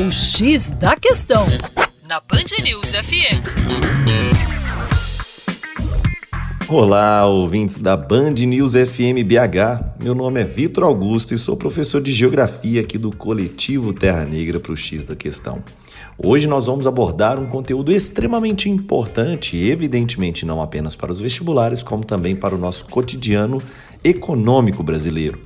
O X da Questão, na Band News FM. Olá, ouvintes da Band News FM BH. Meu nome é Vitor Augusto e sou professor de Geografia aqui do Coletivo Terra Negra para o X da Questão. Hoje nós vamos abordar um conteúdo extremamente importante, evidentemente não apenas para os vestibulares, como também para o nosso cotidiano econômico brasileiro.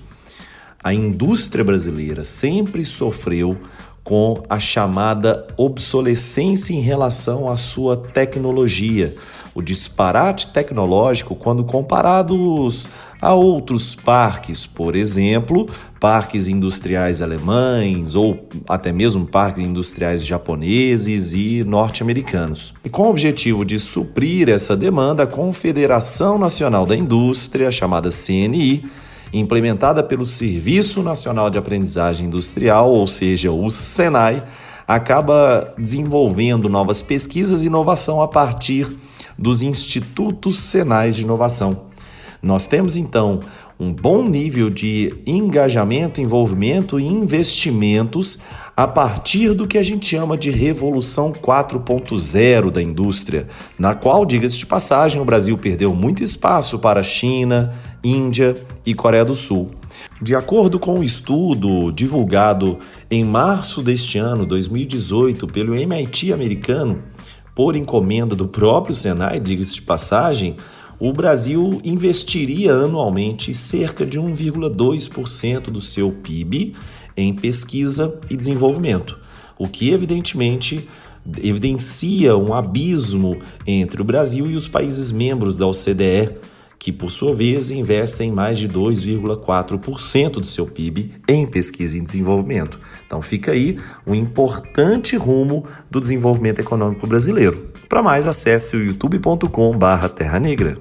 A indústria brasileira sempre sofreu com a chamada obsolescência em relação à sua tecnologia, o disparate tecnológico quando comparados a outros parques, por exemplo, parques industriais alemães ou até mesmo parques industriais japoneses e norte-americanos. E com o objetivo de suprir essa demanda, a Confederação Nacional da Indústria, chamada CNI, implementada pelo Serviço Nacional de Aprendizagem Industrial, ou seja, o SENAI, acaba desenvolvendo novas pesquisas e inovação a partir dos institutos senais de inovação. Nós temos então um bom nível de engajamento, envolvimento e investimentos a partir do que a gente chama de Revolução 4.0 da indústria, na qual, diga-se de passagem, o Brasil perdeu muito espaço para a China, Índia e Coreia do Sul. De acordo com um estudo divulgado em março deste ano, 2018, pelo MIT americano, por encomenda do próprio Senai, diga-se de passagem, o Brasil investiria anualmente cerca de 1,2% do seu PIB em pesquisa e desenvolvimento, o que evidentemente evidencia um abismo entre o Brasil e os países membros da OCDE, que por sua vez investem mais de 2,4% do seu PIB em pesquisa e desenvolvimento. Então fica aí um importante rumo do desenvolvimento econômico brasileiro. Para mais, acesse o youtube.com/terra negra.